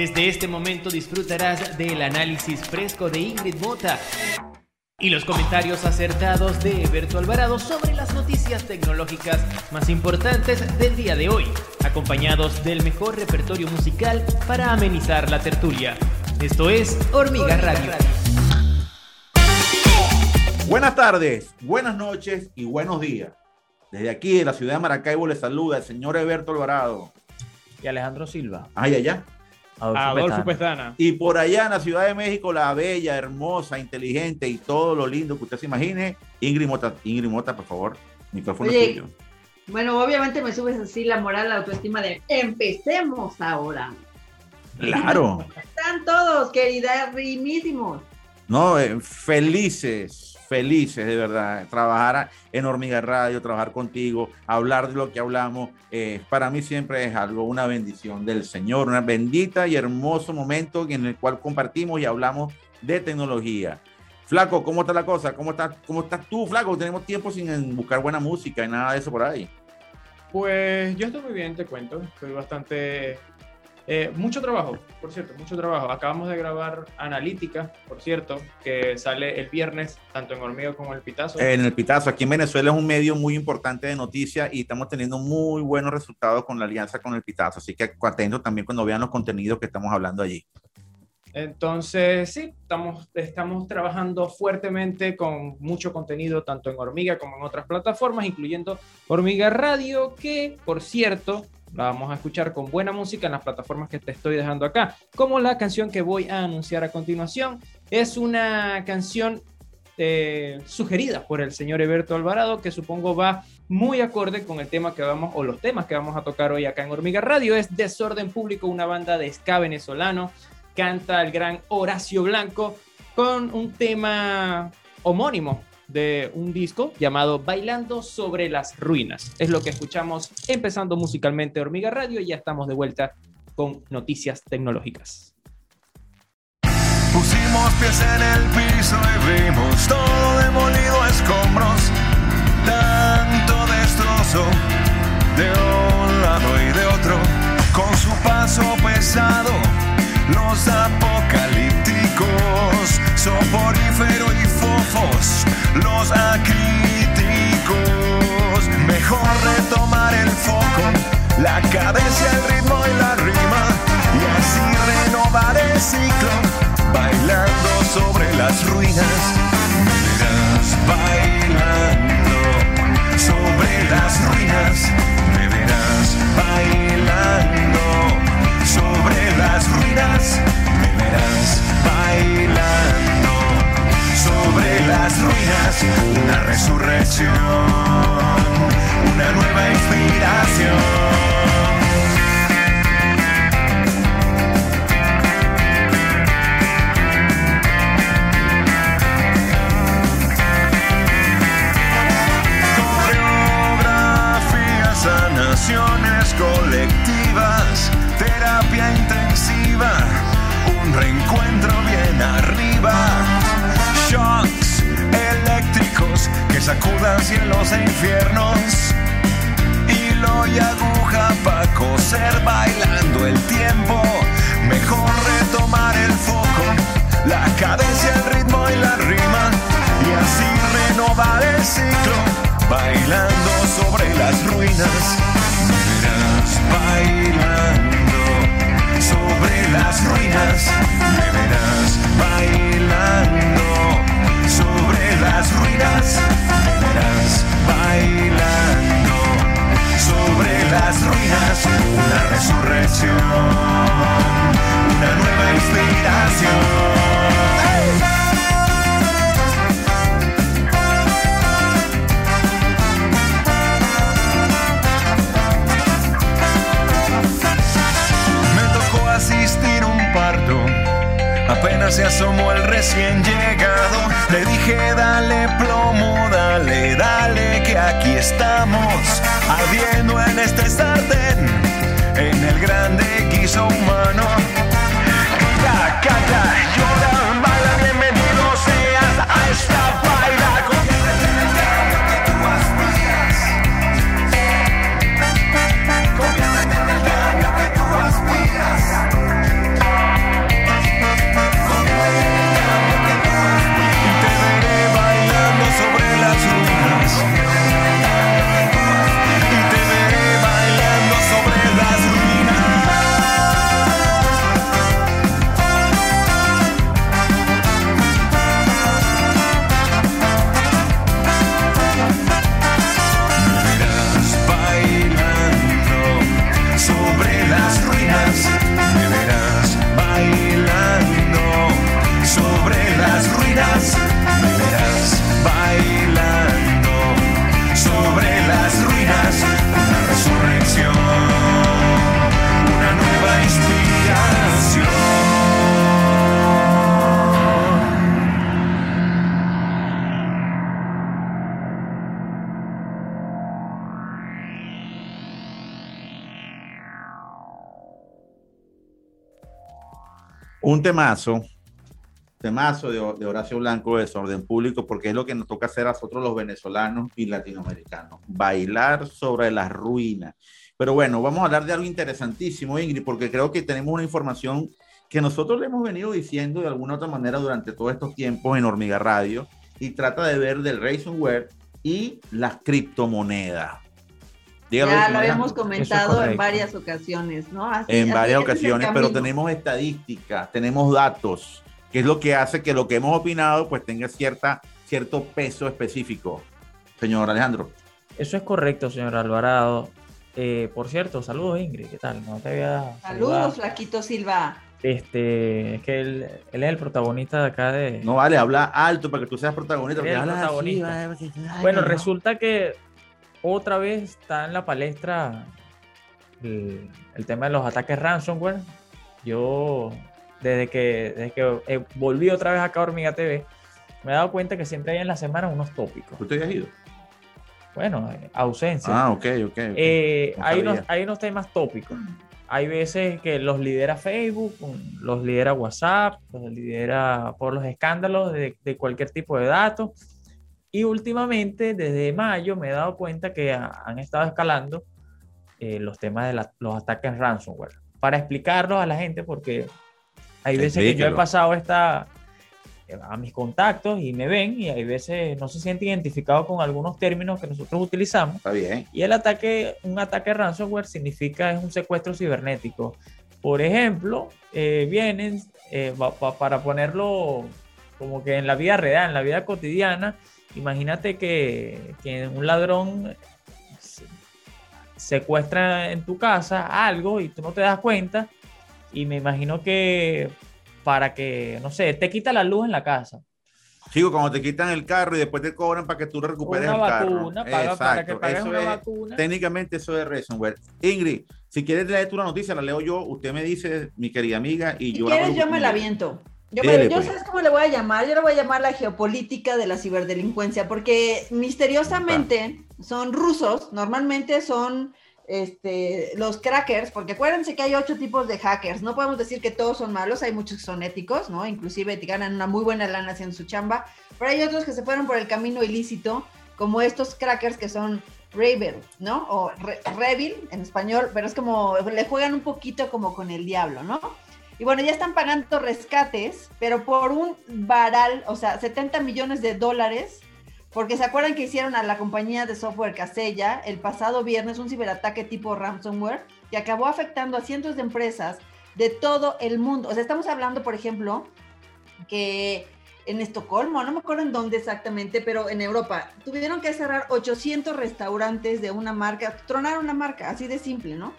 Desde este momento disfrutarás del análisis fresco de Ingrid Mota y los comentarios acertados de Eberto Alvarado sobre las noticias tecnológicas más importantes del día de hoy, acompañados del mejor repertorio musical para amenizar la tertulia. Esto es Hormiga Radio. Buenas tardes, buenas noches y buenos días. Desde aquí, de la ciudad de Maracaibo, le saluda el señor Eberto Alvarado. Y Alejandro Silva. Ay, allá. Adolfo, Pestana. Y por allá en la Ciudad de México, la bella, hermosa, inteligente y todo lo lindo que usted se imagine, Ingrid Mota, Ingrid Mota por favor, micrófono tuyo. Bueno, obviamente me subes así la moral, la autoestima de empecemos ahora. Claro. Están todos, queridas, rimísimos. No, eh, felices, felices de verdad. Trabajar en Hormiga Radio, trabajar contigo, hablar de lo que hablamos, eh, para mí siempre es algo, una bendición del Señor, una bendita y hermoso momento en el cual compartimos y hablamos de tecnología. Flaco, ¿cómo está la cosa? ¿Cómo estás, cómo estás tú, Flaco? Tenemos tiempo sin buscar buena música y nada de eso por ahí. Pues yo estoy muy bien, te cuento. Estoy bastante eh, mucho trabajo, por cierto, mucho trabajo. Acabamos de grabar Analítica, por cierto, que sale el viernes, tanto en Hormiga como en el Pitazo. En el Pitazo, aquí en Venezuela es un medio muy importante de noticias y estamos teniendo muy buenos resultados con la alianza con el Pitazo. Así que atentos también cuando vean los contenidos que estamos hablando allí. Entonces, sí, estamos, estamos trabajando fuertemente con mucho contenido, tanto en Hormiga como en otras plataformas, incluyendo Hormiga Radio, que, por cierto, la vamos a escuchar con buena música en las plataformas que te estoy dejando acá. Como la canción que voy a anunciar a continuación. Es una canción eh, sugerida por el señor Eberto Alvarado, que supongo va muy acorde con el tema que vamos, o los temas que vamos a tocar hoy acá en Hormiga Radio. Es Desorden Público, una banda de ska venezolano. Canta el gran Horacio Blanco con un tema homónimo de un disco llamado Bailando sobre las ruinas. Es lo que escuchamos empezando musicalmente Hormiga Radio y ya estamos de vuelta con noticias tecnológicas. Pusimos pies en el piso y vimos todo demolido a escombros, tanto destrozo de un lado y de otro, con su paso pesado, los apocalípticos, soporífero y fofos los acríticos. Mejor retomar el foco, la cadencia, el ritmo y la rima, y así renovar el ciclo, bailando sobre las ruinas. verás bailando sobre las ruinas, me verás bailando sobre las ruinas, me verás bailando sobre las ruinas, una resurrección, una nueva inspiración. sanaciones colectivas, terapia intensiva, un reencuentro bien arriba shocks eléctricos que sacudan cielos e infiernos. Hilo y aguja para coser bailando el tiempo. Mejor retomar el foco, la cadencia, el ritmo y la rima. Y así renovar el ciclo, bailando sobre las ruinas. verás bailando sobre Le dije, dale plomo, dale, dale, que aquí estamos. Ardiendo en este sartén, en el grande guiso. Un temazo, temazo de, Horacio Blanco, de desorden público, porque es lo que nos toca hacer a nosotros los venezolanos y latinoamericanos, bailar sobre las ruinas. Pero bueno, vamos a hablar de algo interesantísimo, Ingrid, porque creo que tenemos una información que nosotros le hemos venido diciendo de alguna otra manera durante todos estos tiempos en Hormiga Radio y trata de ver del ransomware y las criptomonedas. Dígalo, ya lo habíamos comentado en varias ocasiones, ¿no? en varias ocasiones, pero tenemos estadísticas, tenemos datos, que es lo que hace que lo que hemos opinado pues tenga cierta, cierto peso específico. Señor Alejandro. Eso es correcto, señor Alvarado. Eh, por cierto, saludos Ingrid, ¿qué tal? No te había saludos, Flaquito Silva. Este, es que él, él, es el protagonista de acá de. No vale, habla alto para que tú seas protagonista. bueno, resulta que otra vez está en la palestra el, tema de los ataques ransomware. Yo, desde que, desde que eh, volví otra vez acá a Hormiga TV, me he dado cuenta que siempre hay en la semana unos tópicos. ¿Usted ha ido? Bueno, ausencia. Ah, ok, ok. Eh, hay, unos, hay unos temas tópicos hay veces que los lidera Facebook, los lidera WhatsApp, los lidera por los escándalos de, cualquier tipo de datos. Y últimamente, desde mayo, me he dado cuenta que han estado escalando eh, los temas de los ataques ransomware. Para explicarlo a la gente, porque hay veces que yo he pasado esta, a mis contactos y me ven y hay veces no se sienten identificados con algunos términos que nosotros utilizamos. Está bien. Y el ataque, un ataque ransomware significa es un secuestro cibernético. Por ejemplo, eh, vienen, eh, para ponerlo como que en la vida real, en la vida cotidiana, imagínate que, que un ladrón secuestra en tu casa algo y tú no te das cuenta y me imagino que para que, no sé, te quita la luz en la casa. Sigo, cuando te quitan el carro y después te cobran para que tú recuperes el carro. para que pagues una vacuna. Técnicamente eso es ransomware. Ingrid, si quieres leer tú la noticia, la leo yo. Usted me dice, mi querida amiga, y si yo... quieres, yo me la viento. Yo, yo pues. sabes cómo le voy a llamar, yo le voy a llamar la geopolítica de la ciberdelincuencia, porque misteriosamente son rusos, normalmente son este, los crackers, porque acuérdense que hay ocho tipos de hackers, no podemos decir que todos son malos, hay muchos que son éticos, ¿no? Inclusive te ganan una muy buena lana haciendo su chamba, pero hay otros que se fueron por el camino ilícito, como estos crackers que son Rebel, ¿no? O Rebel en español, pero es como, le juegan un poquito como con el diablo, ¿no? Y bueno, ya están pagando rescates, pero por un varal, o sea, 70 millones de dólares porque se acuerdan que hicieron a la compañía de software Casella el pasado viernes un ciberataque tipo ransomware que acabó afectando a cientos de empresas de todo el mundo. O sea, estamos hablando, por ejemplo, que en Estocolmo, no me acuerdo en dónde exactamente, pero en Europa, tuvieron que cerrar 800 restaurantes de una marca, tronar una marca, así de simple, ¿no?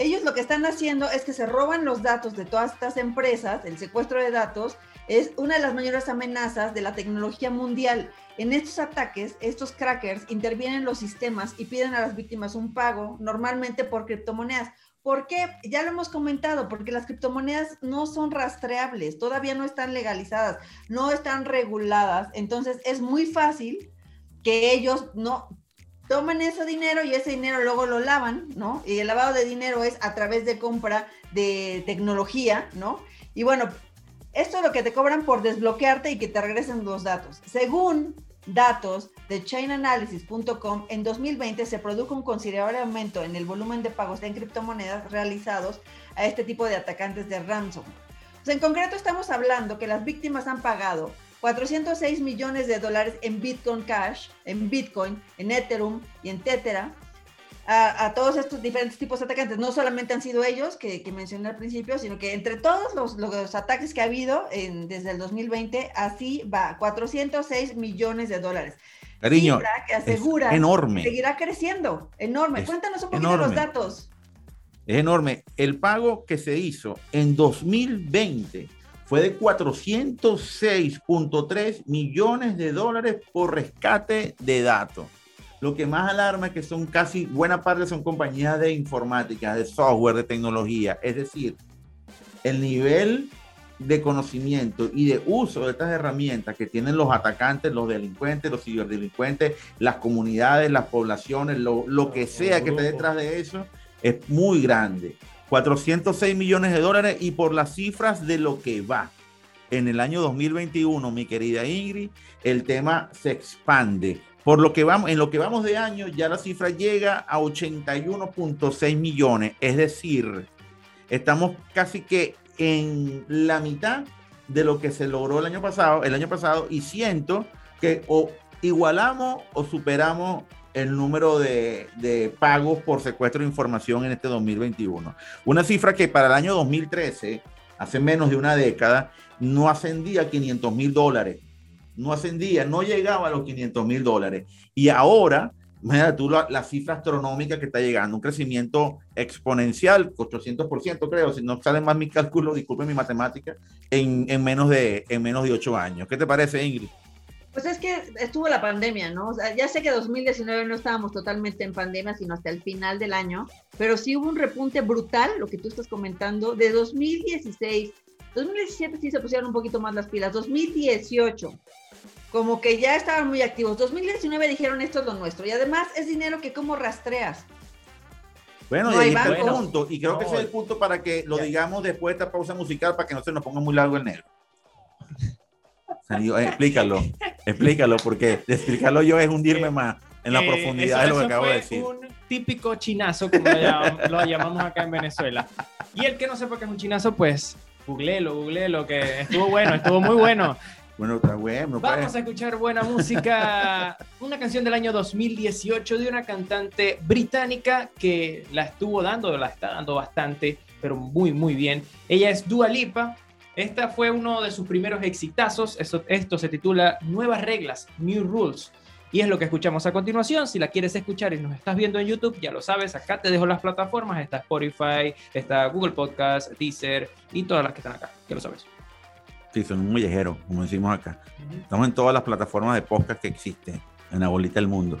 Ellos lo que están haciendo es que se roban los datos de todas estas empresas, el secuestro de datos, es una de las mayores amenazas de la tecnología mundial. En estos ataques, estos crackers intervienen los sistemas y piden a las víctimas un pago, normalmente por criptomonedas. ¿Por qué? Ya lo hemos comentado, porque las criptomonedas no son rastreables, todavía no están legalizadas, no están reguladas. Entonces es muy fácil que ellos no tomen ese dinero y ese dinero luego lo lavan, ¿no? Y el lavado de dinero es a través de compra de tecnología, ¿no? Y bueno, esto es lo que te cobran por desbloquearte y que te regresen los datos. Según datos de chainanalysis.com, en 2020 se produjo un considerable aumento en el volumen de pagos en criptomonedas realizados a este tipo de atacantes de ransom. en concreto estamos hablando que las víctimas han pagado 406 millones de dólares en Bitcoin Cash, en Bitcoin, en Ethereum y en Tether a, todos estos diferentes tipos de atacantes. No solamente han sido ellos que, mencioné al principio, sino que entre todos los, ataques que ha habido desde el 2020, así va, 406 millones de dólares. Cariño, que asegura enorme. Que seguirá creciendo, enorme. Cuéntanos un poquito los datos. Es enorme. El pago que se hizo en 2020 fue de 406.3 millones de dólares por rescate de datos. Lo que más alarma es que son casi, buena parte son compañías de informática, de software, de tecnología. Es decir, el nivel de conocimiento y de uso de estas herramientas que tienen los atacantes, los delincuentes, los ciberdelincuentes, las comunidades, las poblaciones, lo, que sea que esté detrás de eso, es muy grande. 406 millones de dólares y por las cifras de lo que va en el año 2021, mi querida Ingrid, el tema se expande. Por lo que vamos, en lo que vamos de año, ya la cifra llega a 81.6 millones. Es decir, estamos casi que en la mitad de lo que se logró el año pasado, el año pasado, y siento que o igualamos o superamos el número de, de, pagos por secuestro de información en este 2021. Una cifra que para el año 2013, hace menos de una década, no ascendía a 500 mil dólares. No ascendía, no llegaba a los 500 mil dólares. Y ahora, mira tú la, cifra astronómica que está llegando, un crecimiento exponencial, 800% creo, si no salen más mis cálculos, disculpen mi matemática, en, en, menos de, en menos de 8 años. ¿Qué te parece, Ingrid? Pues es que estuvo la pandemia, ¿no? O sea, ya sé que 2019 no estábamos totalmente en pandemia, sino hasta el final del año, pero sí hubo un repunte brutal, lo que tú estás comentando, de 2016 2017 sí se pusieron un poquito más las pilas. 2018, como que ya estaban muy activos. 2019 dijeron esto es lo nuestro. Y además es dinero que como rastreas. Bueno, y ahí está el punto. Y creo que ese es el punto para que lo digamos después de esta pausa musical para que no se nos ponga muy largo el negro. explícalo, explícalo, porque explicarlo yo es hundirme más en la eh, profundidad de lo que acabo de decir. Un típico chinazo, como lo llamamos, lo llamamos acá en Venezuela. Y el que no sepa qué es un chinazo, pues Googleelo, googleelo, que estuvo bueno, estuvo muy bueno. Bueno, está bueno. Pues. Vamos a escuchar buena música. Una canción del año 2018 de una cantante británica que la estuvo dando, la está dando bastante, pero muy, muy bien. Ella es Dua Lipa. Esta fue uno de sus primeros exitazos. Esto, esto se titula Nuevas Reglas, New Rules. Y es lo que escuchamos a continuación. Si la quieres escuchar y nos estás viendo en YouTube, ya lo sabes, acá te dejo las plataformas. Está Spotify, está Google Podcast, Deezer y todas las que están acá. Ya lo sabes. Sí, son muy ligeros, como decimos acá. Estamos en todas las plataformas de podcast que existen en la bolita del mundo.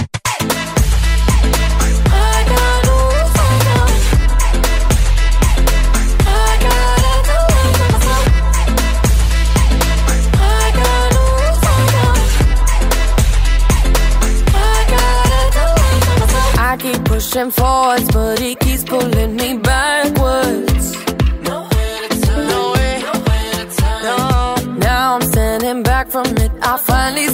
Pushing forwards, but he keeps pulling me backwards. Nowhere to turn, nowhere, nowhere to turn. No, now I'm standing back from it. I finally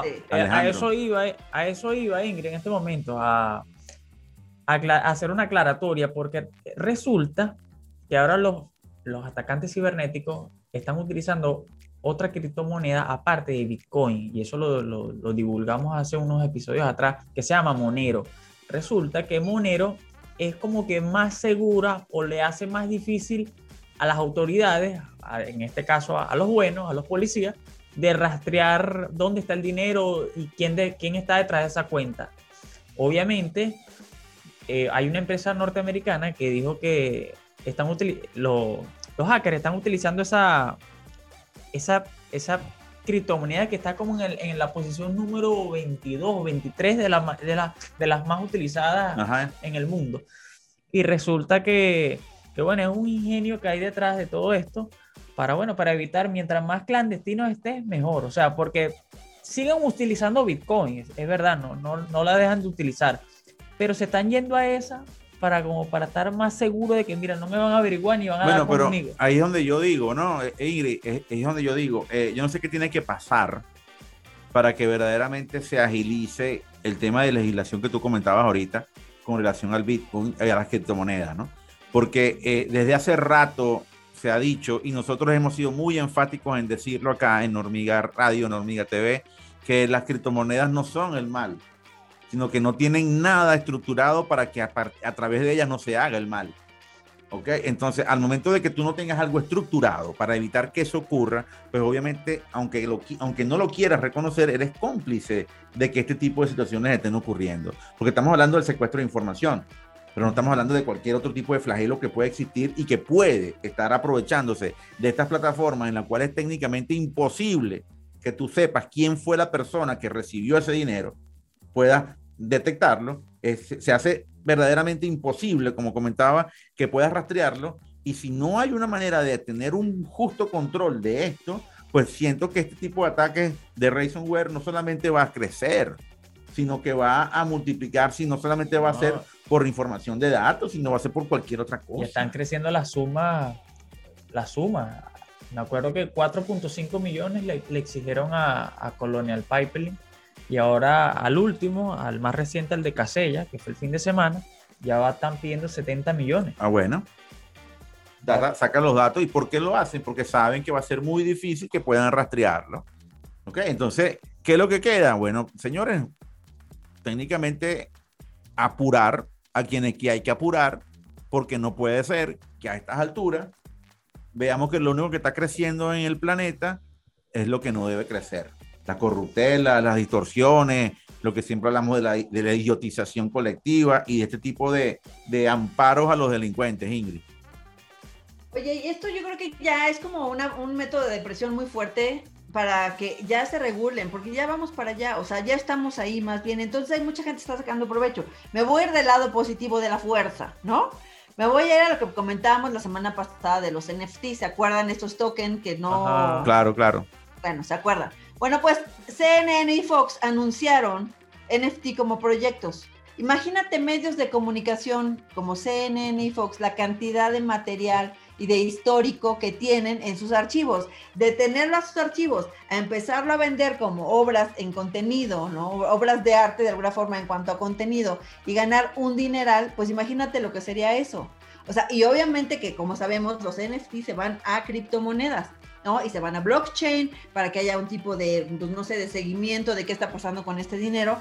llevan. Este? A, eso iba, a eso iba Ingrid en este momento, a, hacer una aclaratoria, porque resulta que ahora los, los atacantes cibernéticos están utilizando otra criptomoneda aparte de Bitcoin, y eso lo, lo, divulgamos hace unos episodios atrás, que se llama Monero. Resulta que Monero es como que más segura o le hace más difícil a las autoridades, en este caso a, los buenos, a los policías, de rastrear dónde está el dinero y quién, de, quién está detrás de esa cuenta. Obviamente, eh, hay una empresa norteamericana que dijo que están los hackers están utilizando esa, esa, esa criptomoneda que está como en, en, la posición número 22 o 23 de, la, de, la, de, las más utilizadas en el mundo. Y resulta que, que, bueno, es un ingenio que hay detrás de todo esto para, bueno, para evitar, mientras más clandestinos estés, mejor. O sea, porque siguen utilizando Bitcoin, es, verdad, no, no, no la dejan de utilizar, pero se están yendo a esa para como para estar más seguro de que, mira, no me van a averiguar ni van a bueno, pero Ahí es donde yo digo, ¿no? Eh, Ingrid, es, donde yo digo, eh, yo no sé qué tiene que pasar para que verdaderamente se agilice el tema de legislación que tú comentabas ahorita con relación al Bitcoin y a las criptomonedas, ¿no? Porque eh, desde hace rato se ha dicho, y nosotros hemos sido muy enfáticos en decirlo acá en Hormiga Radio, en Hormiga TV, que las criptomonedas no son el mal sino que no tienen nada estructurado para que a, través de ellas no se haga el mal. ¿Ok? Entonces, al momento de que tú no tengas algo estructurado para evitar que eso ocurra, pues obviamente, aunque, aunque no lo quieras reconocer, eres cómplice de que este tipo de situaciones estén ocurriendo. Porque estamos hablando del secuestro de información, pero no estamos hablando de cualquier otro tipo de flagelo que puede existir y que puede estar aprovechándose de estas plataformas en las cuales es técnicamente imposible que tú sepas quién fue la persona que recibió ese dinero, pueda detectarlo, se hace verdaderamente imposible, como comentaba, que puedas rastrearlo. Y si no hay una manera de tener un justo control de esto, pues siento que este tipo de ataques de ransomware no solamente va a crecer, sino que va a multiplicar, si no solamente va a ser por información de datos, sino va a ser por cualquier otra cosa. Y están creciendo la suma, la suma. Me acuerdo que 4.5 millones le, exigieron a, a Colonial Pipeline y ahora al último, al más reciente, al de Casella, que fue el fin de semana, ya va, están pidiendo 70 millones. Ah, bueno. sacan los datos. ¿Y por qué lo hacen? Porque saben que va a ser muy difícil que puedan rastrearlo. ¿Ok? Entonces, ¿qué es lo que queda? Bueno, señores, técnicamente apurar a quienes que hay que apurar, porque no puede ser que a estas alturas veamos que lo único que está creciendo en el planeta es lo que no debe crecer la corruptela, las distorsiones, lo que siempre hablamos de la, de la idiotización colectiva y de este tipo de, amparos a los delincuentes, Ingrid. Oye, y esto yo creo que ya es como una, un método de presión muy fuerte para que ya se regulen, porque ya vamos para allá, o sea, ya estamos ahí más bien, entonces hay mucha gente que está sacando provecho. Me voy a ir del lado positivo de la fuerza, ¿no? Me voy a ir a lo que comentábamos la semana pasada de los NFT, ¿se acuerdan estos tokens que no... Claro, claro. Bueno, ¿se acuerdan? Bueno, pues CNN y Fox anunciaron NFT como proyectos. Imagínate medios de comunicación como CNN y Fox, la cantidad de material y de histórico que tienen en sus archivos. De tenerlo a sus archivos, a empezarlo a vender como obras en contenido, ¿no? Obras de arte de alguna forma en cuanto a contenido y ganar un dineral, pues imagínate lo que sería eso. O sea, y obviamente que como sabemos, los NFT se van a criptomonedas. ¿no? Y se van a blockchain para que haya un tipo de, pues, no sé, de seguimiento de qué está pasando con este dinero.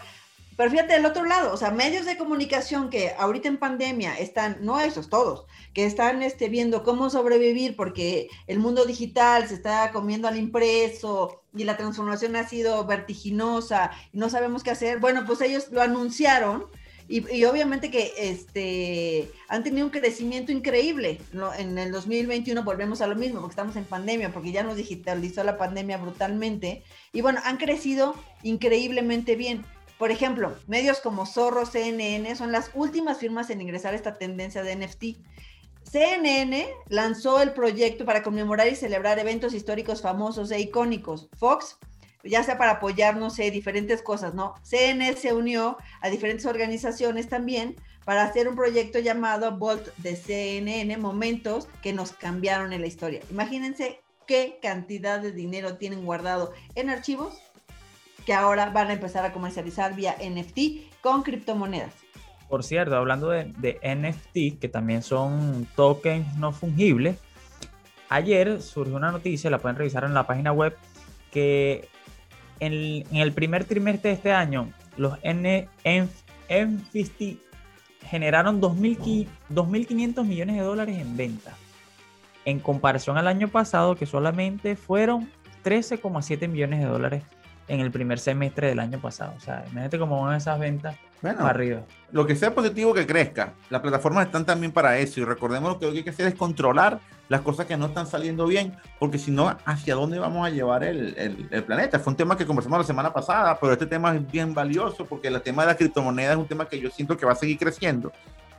Pero fíjate del otro lado, o sea, medios de comunicación que ahorita en pandemia están, no esos, todos, que están este, viendo cómo sobrevivir porque el mundo digital se está comiendo al impreso y la transformación ha sido vertiginosa y no sabemos qué hacer. Bueno, pues ellos lo anunciaron y, obviamente que este, han tenido un crecimiento increíble. En el 2021 volvemos a lo mismo, porque estamos en pandemia, porque ya nos digitalizó la pandemia brutalmente. Y bueno, han crecido increíblemente bien. Por ejemplo, medios como Zorro, CNN son las últimas firmas en ingresar a esta tendencia de NFT. CNN lanzó el proyecto para conmemorar y celebrar eventos históricos famosos e icónicos. Fox ya sea para apoyar, no sé, diferentes cosas, ¿no? CN se unió a diferentes organizaciones también para hacer un proyecto llamado Volt de CNN, momentos que nos cambiaron en la historia. Imagínense qué cantidad de dinero tienen guardado en archivos que ahora van a empezar a comercializar vía NFT con criptomonedas. Por cierto, hablando de, NFT, que también son tokens no fungibles, ayer surgió una noticia, la pueden revisar en la página web, que en, el primer trimestre de este año, los NFT generaron 2.500 millones de dólares en venta, en comparación al año pasado, que solamente fueron 13,7 millones de dólares en el primer semestre del año pasado. O sea, imagínate cómo van esas ventas bueno, arriba. Lo que sea positivo que crezca. Las plataformas están también para eso. Y recordemos que lo que hay que hacer es controlar las cosas que no están saliendo bien, porque si no, ¿hacia dónde vamos a llevar el, el, planeta? Fue un tema que conversamos la semana pasada, pero este tema es bien valioso porque el tema de la criptomoneda es un tema que yo siento que va a seguir creciendo.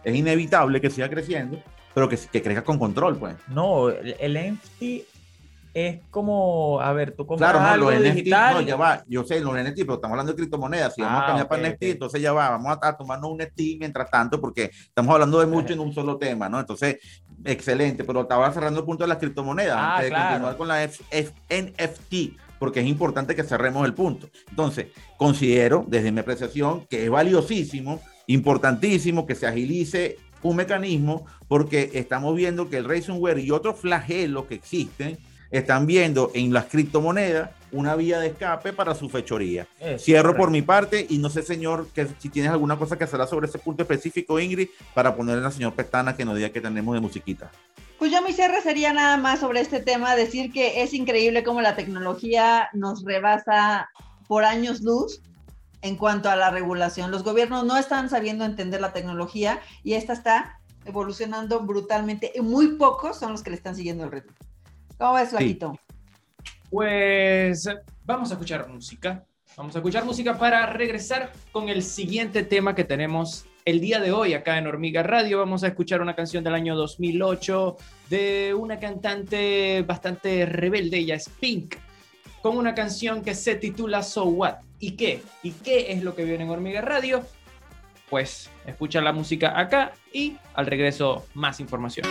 Es inevitable que siga creciendo, pero que, que crezca con control, pues. No, el, el NFT es como, a ver, tú compras claro, algo digital. no, ya va, yo sé, los NFT, pero estamos hablando de criptomonedas. Si vamos a ah, cambiar para NFT, entonces ya va, vamos a, tomarnos un NFT mientras tanto, porque estamos hablando de mucho en un solo tema, ¿no? Entonces, excelente, pero estaba cerrando el punto de las criptomonedas, ah, antes de continuar con la NFT, porque es importante que cerremos el punto. Entonces, considero, desde mi apreciación, que es valiosísimo, importantísimo que se agilice un mecanismo, porque estamos viendo que el ransomware y otros flagelos que existen, están viendo en las criptomonedas una vía de escape para su fechoría. Cierro por mi parte y no sé, señor, que si tienes alguna cosa que hacer sobre ese punto específico, Ingrid, para ponerle a la señor Pestana que nos diga que tenemos de musiquita. Pues yo mi cierre sería nada más sobre este tema, decir que es increíble cómo la tecnología nos rebasa por años luz en cuanto a la regulación. Los gobiernos no están sabiendo entender la tecnología y esta está evolucionando brutalmente y muy pocos son los que le están siguiendo el ritmo. ¿Cómo ves, Flaquito? Pues vamos a escuchar música. Vamos a escuchar música para regresar con el siguiente tema que tenemos el día de hoy acá en Hormiga Radio. Vamos a escuchar una canción del año 2008 de una cantante bastante rebelde, ella es Pink, con una canción que se titula So What. ¿Y qué? ¿Y qué es lo que viene en Hormiga Radio? Pues escucha la música acá y al regreso más información.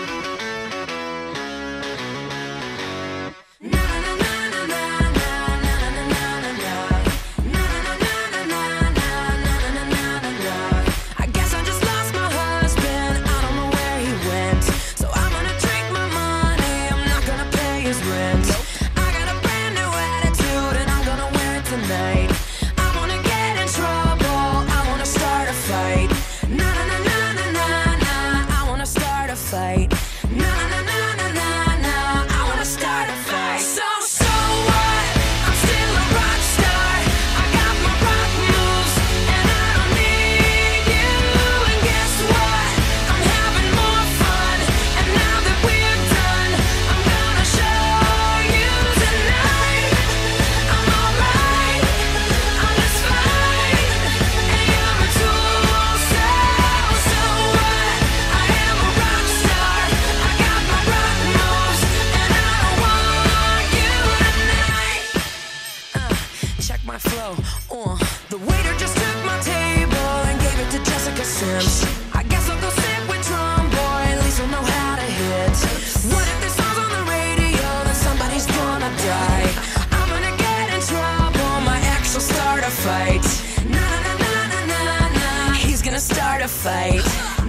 fight. Na na na na na na. He's gonna start a fight.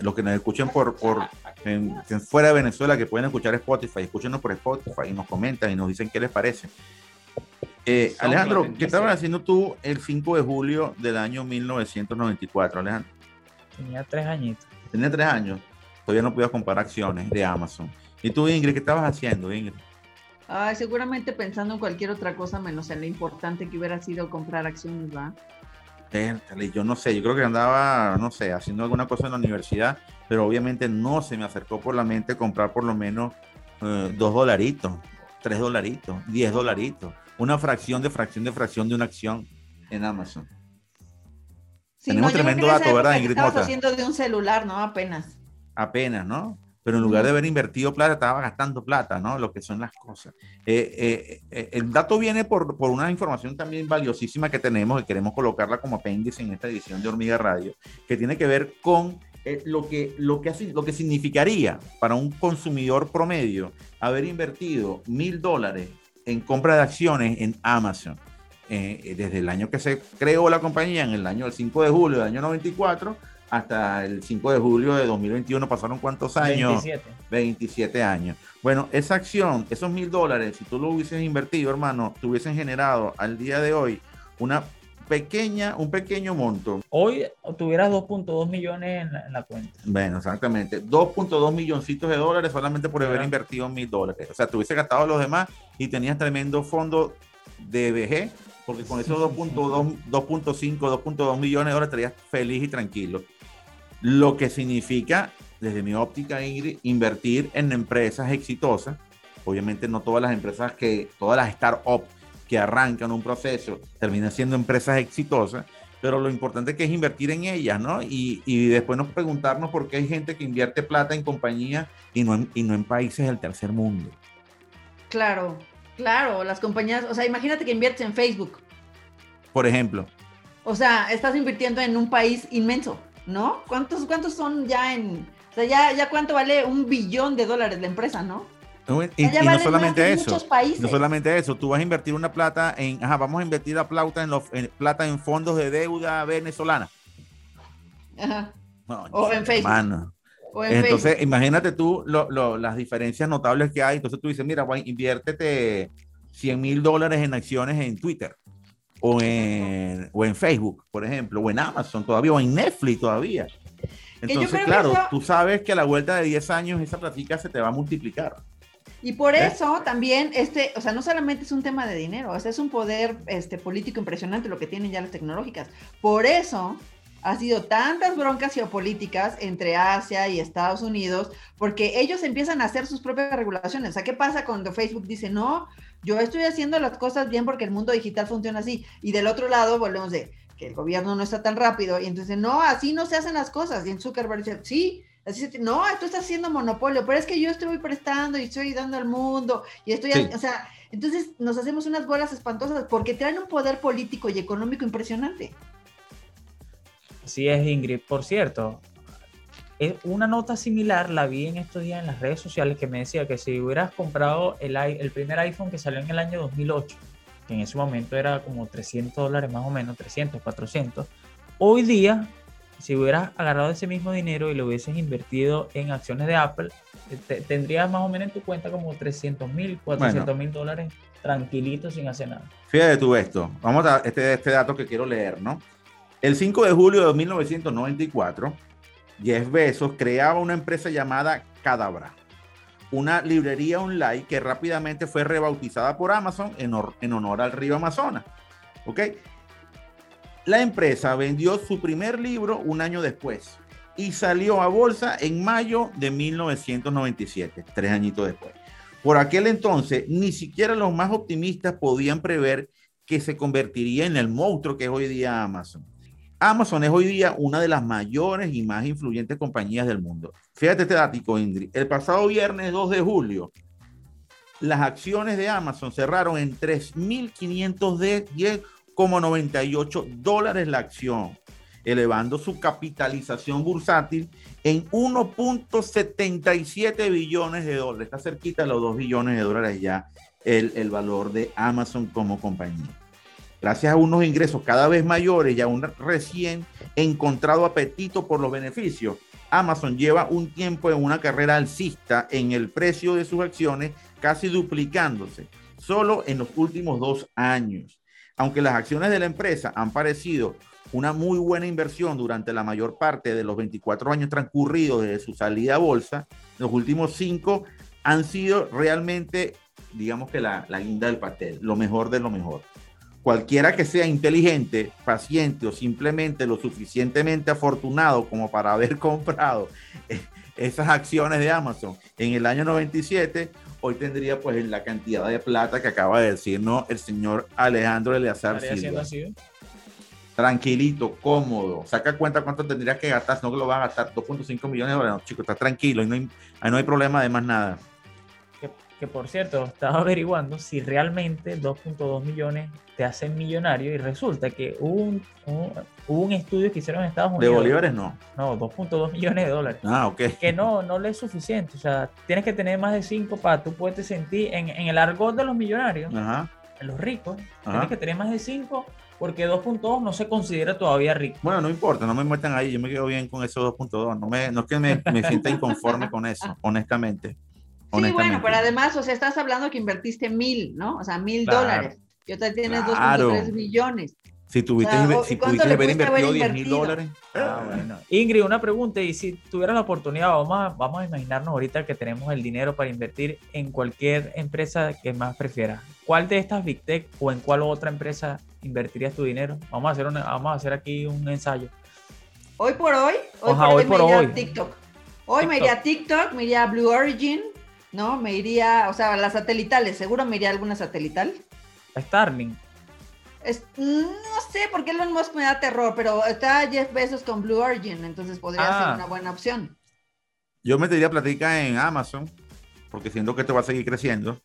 Los que nos escuchen por, por fuera de Venezuela, que pueden escuchar Spotify, escúchenos por Spotify y nos comentan y nos dicen qué les parece. Eh, Alejandro, ¿qué estabas haciendo tú el 5 de julio del año 1994, Alejandro? Tenía tres añitos. Tenía tres años. Todavía no podía comprar acciones de Amazon. ¿Y tú, Ingrid, qué estabas haciendo, Ingrid? Ay, seguramente pensando en cualquier otra cosa menos en lo importante que hubiera sido comprar acciones, ¿va? Yo no sé, yo creo que andaba, no sé, haciendo alguna cosa en la universidad, pero obviamente no se me acercó por la mente comprar por lo menos eh, dos dolaritos, tres dolaritos, diez dolaritos, una fracción de fracción de fracción de una acción en Amazon. Tenemos tremendo dato, ¿verdad, Ingrid Estamos haciendo de un celular, ¿no? Apenas. Apenas, ¿no? Pero en lugar de haber invertido plata, estaba gastando plata, ¿no? Lo que son las cosas. Eh, eh, eh, el dato viene por, por, una información también valiosísima que tenemos, que queremos colocarla como apéndice en esta edición de Hormiga Radio, que tiene que ver con lo, que, lo, que, lo que significaría para un consumidor promedio haber invertido mil dólares en compra de acciones en Amazon. desde el año que se creó la compañía, en el año del 5 de julio del año 94, hasta el 5 de julio de 2021 pasaron cuántos años? 27. 27 años. Bueno, esa acción, esos mil dólares, si tú lo hubieses invertido, hermano, te hubiesen generado al día de hoy una pequeña, un pequeño monto. Hoy tuvieras 2.2 millones en la, cuenta. Bueno, exactamente. 2.2 milloncitos de dólares solamente por haber invertido mil dólares. O sea, te hubiese gastado los demás y tenías tremendo fondo de VG, porque con esos 2.2, 2.5, 2.2 millones de dólares estarías feliz y tranquilo. Lo que significa, desde mi óptica, Ingrid, invertir en empresas exitosas. Obviamente no todas las empresas que, todas las startups que arrancan un proceso terminan siendo empresas exitosas, pero lo importante que es invertir en ellas, ¿no? Y, y, después nos preguntarnos por qué hay gente que invierte plata en compañías y no en, y no en países del tercer mundo. Claro, claro, las compañías, o sea, imagínate que inviertes en Facebook. Por ejemplo. O sea, estás invirtiendo en un país inmenso. ¿No? ¿Cuántos, cuántos son ya en, o sea, ya, ya cuánto vale un billón de dólares la empresa, ¿no? Y, no solamente eso, no solamente eso, tú vas a invertir una plata en, ajá, vamos a invertir la plata en, los, plata en fondos de deuda venezolana. Ajá. o, en Facebook. entonces, imagínate tú las diferencias notables que hay. Entonces tú dices, mira, inviértete 100 mil dólares en acciones en Twitter o en, o en Facebook, por ejemplo, o en Amazon todavía, o en Netflix todavía. Entonces, claro, tú sabes que a la vuelta de 10 años esa plática se te va a multiplicar. Y por eso también, este, o sea, no solamente es un tema de dinero, o sea, es un poder este, político impresionante lo que tienen ya las tecnológicas. Por eso ha sido tantas broncas geopolíticas entre Asia y Estados Unidos, porque ellos empiezan a hacer sus propias regulaciones. O sea, ¿qué pasa cuando Facebook dice, no, yo estoy haciendo las cosas bien porque el mundo digital funciona así. Y del otro lado volvemos de que el gobierno no está tan rápido. Y entonces, no, así no se hacen las cosas. Y en Zuckerberg dice, sí, así se, no, tú estás haciendo monopolio, pero es que yo estoy prestando y estoy dando al mundo. Y estoy, o sea, entonces nos hacemos unas bolas espantosas porque traen un poder político y económico impresionante. Así es, Ingrid. Por cierto, una nota similar la vi en estos días en las redes sociales que me decía que si hubieras comprado el, el primer iPhone que salió en el año 2008, que en ese momento era como 300 dólares más o menos, 300, 400, hoy día, si hubieras agarrado ese mismo dinero y lo hubieses invertido en acciones de Apple, tendrías más o menos en tu cuenta como 300 mil, 400 mil dólares tranquilitos sin hacer nada. Fíjate tú esto, vamos a este, este dato que quiero leer, ¿no? El 5 de julio de 1994, Jeff Bezos creaba una empresa llamada Cadabra, una librería online que rápidamente fue rebautizada por Amazon en, honor al río Amazonas. ¿Ok? La empresa vendió su primer libro un año después y salió a bolsa en mayo de 1997, tres añitos después. Por aquel entonces, ni siquiera los más optimistas podían prever que se convertiría en el monstruo que es hoy día Amazon. Amazon es hoy día una de las mayores y más influyentes compañías del mundo. Fíjate este dato, Indri. El pasado viernes 2 de julio, las acciones de Amazon cerraron en 3.510,98 dólares la acción, elevando su capitalización bursátil en 1.77 billones de dólares. Está cerquita de los 2 billones de dólares ya el, el valor de Amazon como compañía. Gracias a unos ingresos cada vez mayores y a un recién encontrado apetito por los beneficios, Amazon lleva un tiempo en una carrera alcista en el precio de sus acciones, casi duplicándose, solo en los últimos dos años. Aunque las acciones de la empresa han parecido una muy buena inversión durante la mayor parte de los 24 años transcurridos desde su salida a bolsa, los últimos cinco han sido realmente, digamos que la, la guinda del pastel, lo mejor de lo mejor. Cualquiera que sea inteligente, paciente o simplemente lo suficientemente afortunado como para haber comprado eh, esas acciones de Amazon en el año 97, hoy tendría pues la cantidad de plata que acaba de decirnos el señor Alejandro Eleazar Silva. Tranquilito, cómodo. Saca cuenta cuánto tendrías que gastar, no que lo vas a gastar 2.5 millones de dólares. No, chico, estás tranquilo y no hay, no hay problema de más nada. Que, por cierto, estaba averiguando si realmente 2.2 millones te hacen millonario y resulta que hubo un, hubo un estudio que hicieron en Estados Unidos. ¿De bolívares no? No, 2.2 millones de dólares. Ah, ok. Que no, no le es suficiente. O sea, tienes que tener más de 5 para tú puedes sentir en, en el argot de los millonarios, en los ricos, tienes que tener más de 5 porque 2.2 no se considera todavía rico. Bueno, no importa, no me metan ahí, yo me quedo bien con esos 2.2, no, me, no es que me, me sienta inconforme con eso, honestamente. Sí, bueno, pero además, o sea, estás hablando que invertiste mil, ¿no? O sea, mil dólares. Y otra tienes 2.3 millones. Si tuviste, si pudiste haber invertido 10 mil dólares. Ah, bueno. Ingrid, una pregunta, y si tuvieras la oportunidad, vamos a, vamos a imaginarnos ahorita que tenemos el dinero para invertir en cualquier empresa que más prefieras. ¿Cuál de estas Big Tech o en cuál otra empresa invertirías tu dinero? Vamos a hacer, una, vamos a hacer aquí un ensayo. Hoy por hoy, hoy por hoy, me a TikTok. Hoy me iría a TikTok, me iría a Blue Origin, ¿no? Me iría, o sea, las satelitales, seguro me iría a alguna satelital. Starlink. no sé por qué Elon Musk me da terror, pero está Jeff Bezos con Blue Origin, entonces podría ser ah. una buena opción. Yo metería platica en Amazon, porque siento que esto va a seguir creciendo.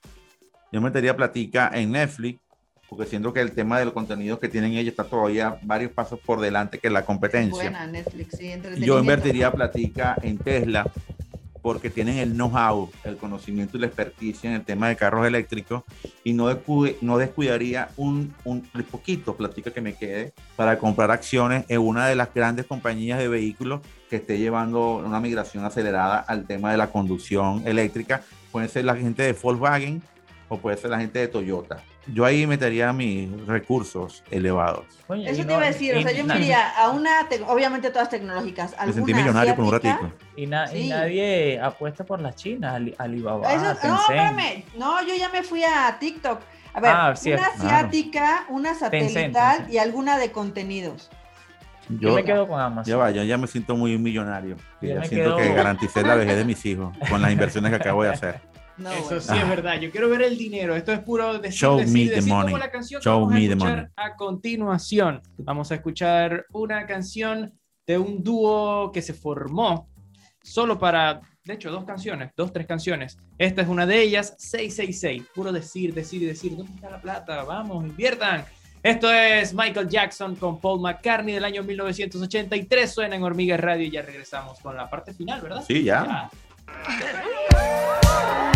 Yo metería platica en Netflix, porque siento que el tema de los contenidos que tienen ellos está todavía varios pasos por delante que la competencia. Buena, Netflix, sí, Yo invertiría platica en Tesla, porque tienen el know-how, el conocimiento y la experticia en el tema de carros eléctricos y no, no descuidaría un, un, poquito, platica que me quede, para comprar acciones en una de las grandes compañías de vehículos que esté llevando una migración acelerada al tema de la conducción eléctrica. Puede ser la gente de Volkswagen o puede ser la gente de Toyota yo ahí metería mis recursos elevados. Eso te iba a decir, o sea, yo me iría a una, obviamente todas tecnológicas. Me sentí millonario por un ratito. Y, nadie apuesta por las chinas, Alibaba, no, espérame, no, yo ya me fui a TikTok. A ver, ah, una asiática, una satelital y alguna de contenidos. Yo, me quedo con Amazon. Ya va, yo ya me siento muy millonario. Ya siento que garanticé la vejez de mis hijos con las inversiones que acabo de hacer. Eso sí es verdad. Yo quiero ver el dinero. Esto es puro decir, Show me the money. la canción Show me the money. A continuación, vamos a escuchar una canción de un dúo que se formó solo para, de hecho, dos canciones, dos, tres canciones. Esta es una de ellas, 666. Puro decir, decir y decir. ¿Dónde está la plata? Vamos, inviertan. Esto es Michael Jackson con Paul McCartney del año 1983. Suena en Hormiga Radio y ya regresamos con la parte final, ¿verdad? Sí, ya. Step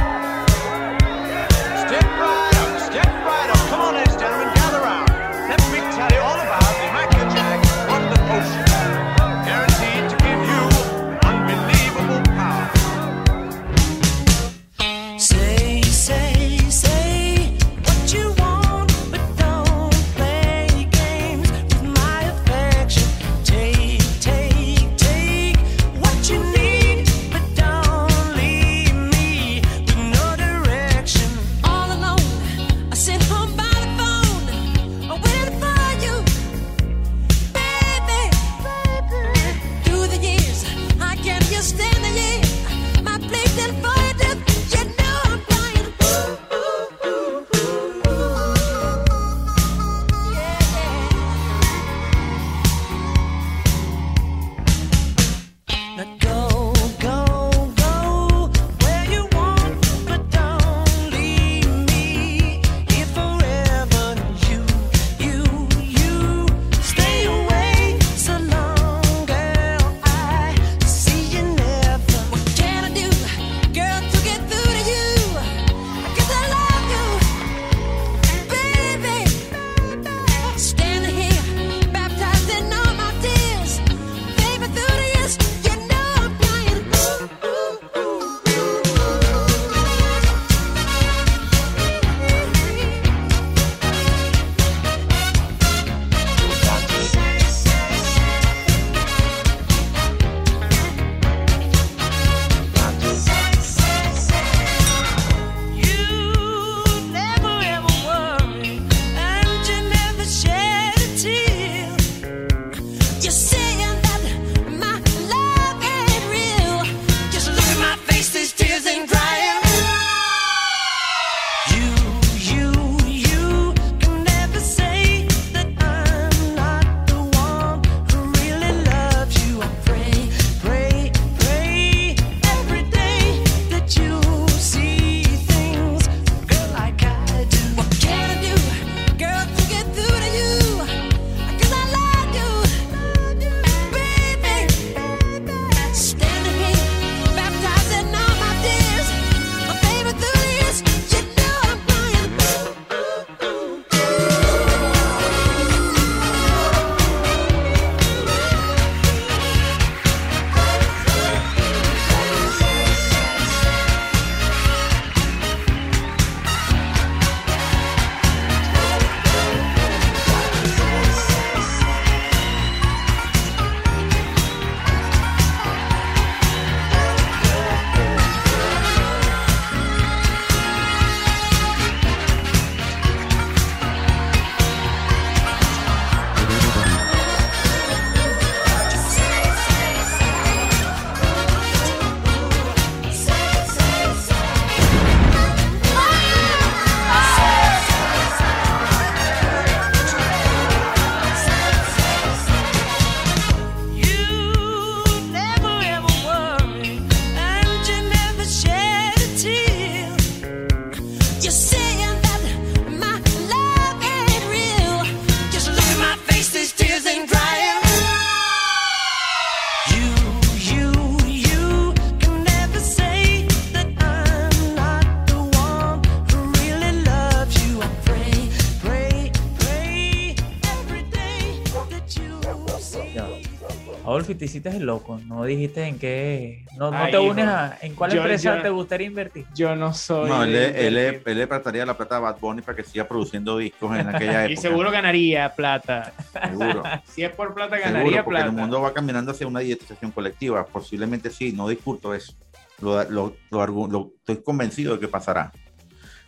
hiciste el loco, no dijiste en qué, no, no te unes a, en cuál empresa te gustaría invertir. Yo no soy. No, él, él, él, le prestaría la plata a Bad Bunny para que siga produciendo discos en aquella época. y seguro ganaría plata. Seguro. si es por plata, ganaría seguro, porque plata. el mundo va caminando hacia una dietización colectiva. Posiblemente sí, no discuto eso. Lo, lo, lo, estoy convencido de que pasará.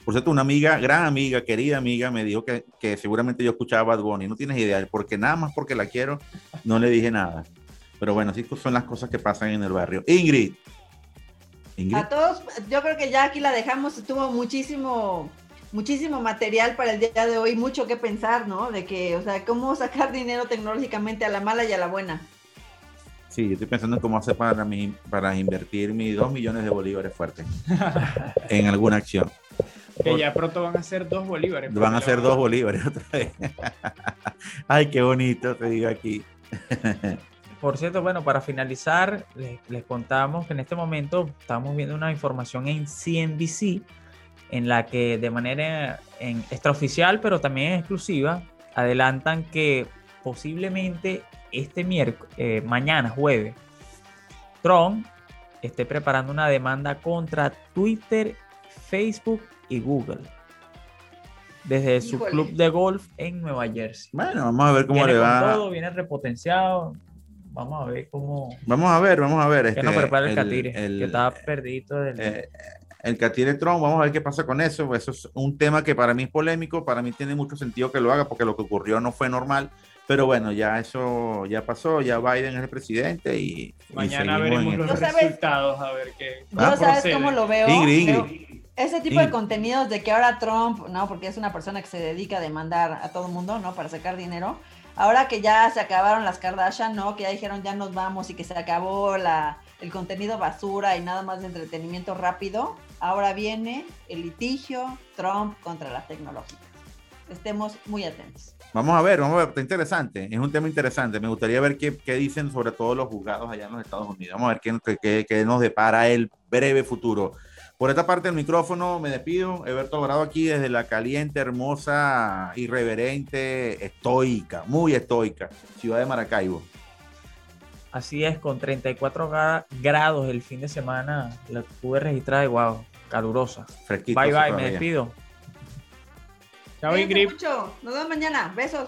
Por cierto, una amiga, gran amiga, querida amiga, me dijo que, que seguramente yo escuchaba Bad Bunny. No tienes idea, porque nada más porque la quiero, no le dije nada. Pero bueno, así son las cosas que pasan en el barrio. Ingrid. Ingrid. A todos, yo creo que ya aquí la dejamos. Tuvo muchísimo, muchísimo material para el día de hoy, mucho que pensar, ¿no? De que, o sea, cómo sacar dinero tecnológicamente a la mala y a la buena. Sí, yo estoy pensando en cómo hacer para, mi, para invertir mis dos millones de bolívares fuertes en alguna acción. Que ya pronto van a ser dos bolívares. Van a ser dos bolívares otra vez. Ay, qué bonito, te digo aquí. Por cierto, bueno, para finalizar, les, contamos que en este momento estamos viendo una información en CNBC en la que de manera extraoficial, pero también exclusiva, adelantan que posiblemente este miércoles, eh, mañana, jueves, Trump esté preparando una demanda contra Twitter, Facebook y Google desde su club de golf en Nueva Jersey. Bueno, vamos a ver cómo le va. Todo viene repotenciado. Vamos a ver cómo. Vamos a ver, vamos a ver. Que nos prepara el, Catire, que estaba perdido. Del... Eh, el Catire Tron, vamos a ver qué pasa con eso. Eso es un tema que para mí es polémico, para mí tiene mucho sentido que lo haga porque lo que ocurrió no fue normal. Pero bueno, ya eso ya pasó, ya Biden es el presidente y. Mañana veremos los resultados, a ver qué. Yo sabes cómo lo veo. Ese tipo de contenidos de que ahora Trump, ¿no? Porque es una persona que se dedica a demandar a todo el mundo, ¿no? Para sacar dinero ahora que ya se acabaron las Kardashian, ¿no? Que ya dijeron ya nos vamos y que se acabó la, el contenido basura y nada más de entretenimiento rápido, ahora viene el litigio Trump contra las tecnológicas. Estemos muy atentos. Vamos a ver, vamos a ver, está interesante, es un tema interesante. Me gustaría ver qué, qué dicen sobre todos los juzgados allá en los Estados Unidos. Vamos a ver qué, qué, qué nos depara el breve futuro. Por esta parte del micrófono me despido. Everto Alvarado aquí desde la caliente, hermosa, irreverente, estoica, muy estoica, ciudad de Maracaibo. Así es, con 34 grados el fin de semana la pude registrar de wow, calurosa. Bye bye, me despido. Chao Ingrid. Nos vemos mañana. Besos.